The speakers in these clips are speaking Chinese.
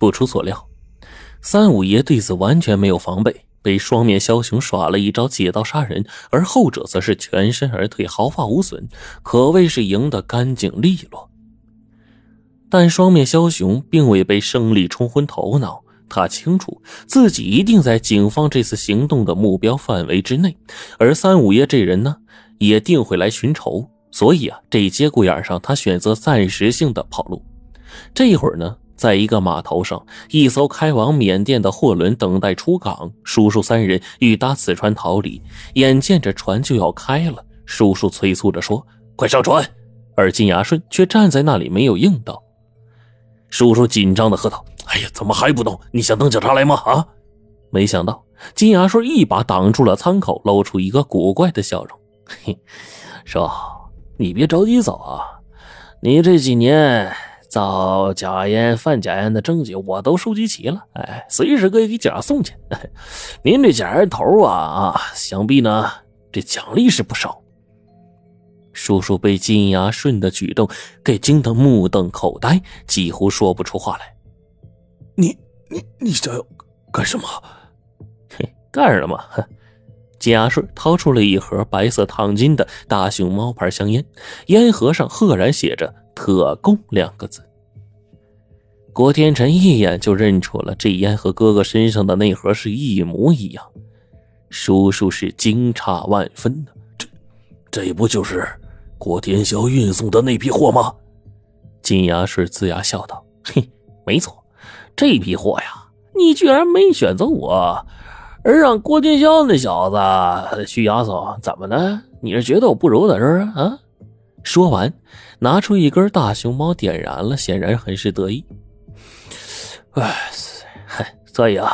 不出所料，三五爷对此完全没有防备，被双面枭雄耍了一招借刀杀人，而后者则是全身而退，毫发无损，可谓是赢得干净利落。但双面枭雄并未被胜利冲昏头脑，他清楚自己一定在警方这次行动的目标范围之内，而三五爷这人呢，也定会来寻仇。所以啊，这一节骨眼上，他选择暂时性的跑路。这一会儿呢，在一个码头上，一艘开往缅甸的货轮等待出港。叔叔三人欲搭此船逃离，眼见着船就要开了，叔叔催促着说：“快上船！”而金牙顺却站在那里没有应道。叔叔紧张的喝道：“哎呀，怎么还不动？你想等警察来吗？啊！”没想到金牙顺一把挡住了舱口，露出一个古怪的笑容：“嘿，说。”你别着急走啊！你这几年造假烟、贩假烟的证据我都收集齐了，哎，随时可以给警察送去。您这假烟头啊啊，想必呢这奖励是不少。叔叔被金牙顺的举动给惊得目瞪口呆，几乎说不出话来。你你你想要干什么？嘿，干什么？金牙顺掏出了一盒白色烫金的大熊猫牌香烟，烟盒上赫然写着“特供”两个字。郭天辰一眼就认出了这烟和哥哥身上的那盒是一模一样，叔叔是惊诧万分的。这，这不就是郭天霄运送的那批货吗？金牙顺龇牙笑道：“嘿，没错，这批货呀，你居然没选择我。”而让郭天霄那小子去押送，怎么的？你是觉得我不如他是啊？啊！说完，拿出一根大熊猫，点燃了，显然很是得意。哎，嗨，所以啊，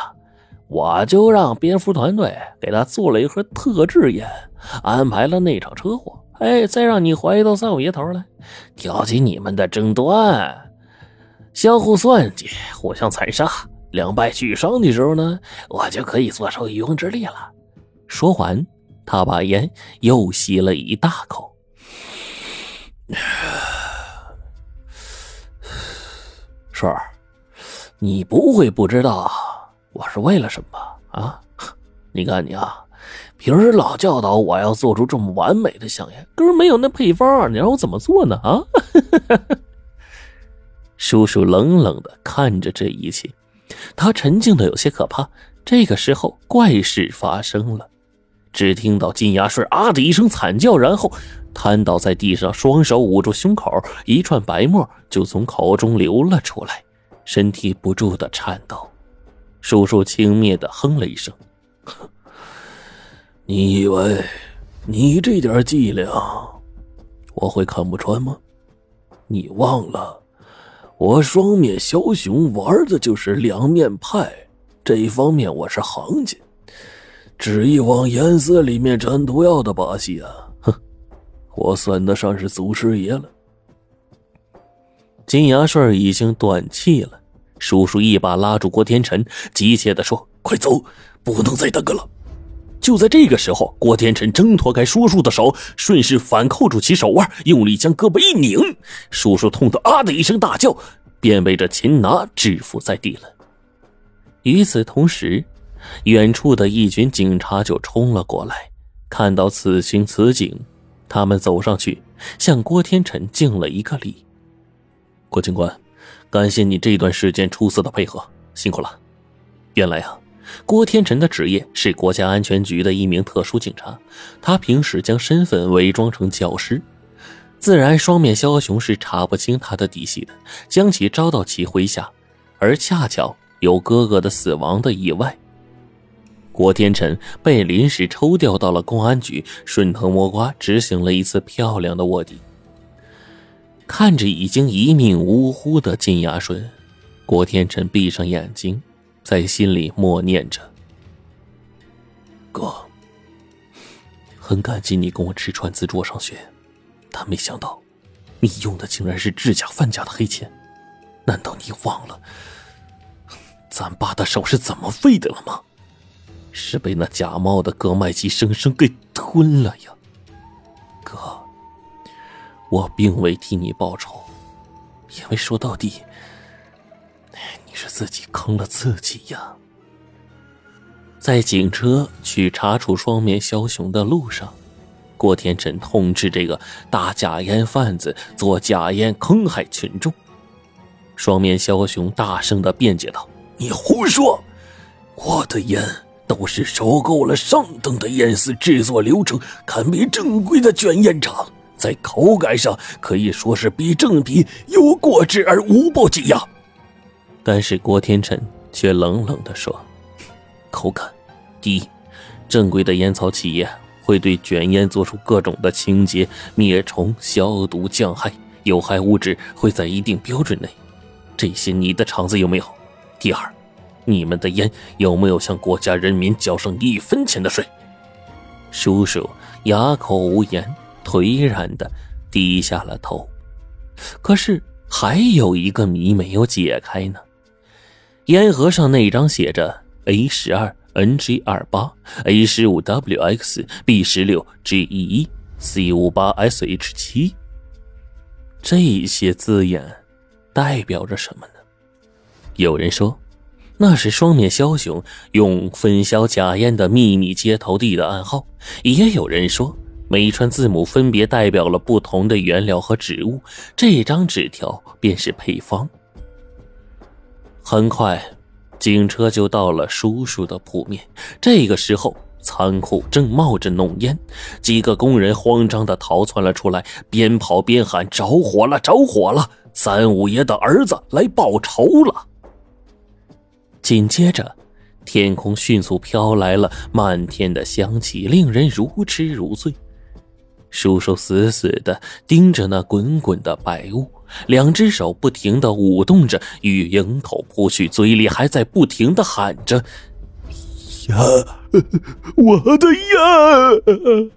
我就让蝙蝠团队给他做了一盒特制烟，安排了那场车祸。哎，再让你怀疑到三五爷头来，挑起你们的争端，相互算计，互相残杀。两败俱伤的时候呢，我就可以坐收渔翁之利了。说完，他把烟又吸了一大口。顺儿，你不会不知道我是为了什么啊？你看你啊，平时老教导我要做出这么完美的香烟，可是没有那配方，你让我怎么做呢？啊？叔叔冷冷的看着这一切。他沉静的有些可怕。这个时候，怪事发生了。只听到金牙顺啊的一声惨叫，然后瘫倒在地上，双手捂住胸口，一串白沫就从口中流了出来，身体不住的颤抖。叔叔轻蔑的哼了一声：“ 你以为你这点伎俩我会看不穿吗？你忘了？”我双面枭雄玩的就是两面派，这一方面我是行家。只一往颜色里面掺毒药的把戏啊，哼，我算得上是祖师爷了。金牙顺已经断气了，叔叔一把拉住郭天辰，急切的说：“快走，不能再耽搁了。”就在这个时候，郭天辰挣脱开叔叔的手，顺势反扣住其手腕，用力将胳膊一拧，叔叔痛得啊的一声大叫，便被这擒拿制服在地了。与此同时，远处的一群警察就冲了过来，看到此情此景，他们走上去向郭天辰敬了一个礼：“郭警官，感谢你这段时间出色的配合，辛苦了。”原来啊。郭天辰的职业是国家安全局的一名特殊警察，他平时将身份伪装成教师，自然双面枭雄是查不清他的底细的，将其招到其麾下。而恰巧有哥哥的死亡的意外，郭天辰被临时抽调到了公安局，顺藤摸瓜执行了一次漂亮的卧底。看着已经一命呜呼的金牙顺，郭天辰闭上眼睛。在心里默念着：“哥，很感激你跟我吃穿自助上学，但没想到，你用的竟然是制假贩假的黑钱。难道你忘了，咱爸的手是怎么废的了吗？是被那假冒的葛麦基生生给吞了呀！哥，我并未替你报仇，因为说到底，你是自己坑了自己呀。在警车去查处双面枭雄的路上，郭天辰痛斥这个大假烟贩子做假烟坑害群众。双面枭雄大声的辩解道：“你胡说！我的烟都是收购了上等的烟丝制作流程，堪比正规的卷烟厂，在口感上可以说是比正品有过之而无不及呀。”但是郭天辰却冷冷的说：“口感。”第一，正规的烟草企业会对卷烟做出各种的清洁、灭虫、消毒、降害，有害物质会在一定标准内。这些你的厂子有没有？第二，你们的烟有没有向国家人民交上一分钱的税？叔叔哑口无言，颓然的低下了头。可是还有一个谜没有解开呢。烟盒上那张写着 A 十二。NG 二八 A 十五 WX B 十六 GE 一 C 五八 SH 七，这些字眼代表着什么呢？有人说，那是双面枭雄用分销假烟的秘密接头地的暗号；也有人说，每串字母分别代表了不同的原料和植物，这张纸条便是配方。很快。警车就到了叔叔的铺面，这个时候仓库正冒着浓烟，几个工人慌张的逃窜了出来，边跑边喊：“着火了，着火了！三五爷的儿子来报仇了！”紧接着，天空迅速飘来了漫天的香气，令人如痴如醉。叔叔死死的盯着那滚滚的白雾。两只手不停的舞动着，与迎头扑去，嘴里还在不停的喊着：“呀，我的呀！”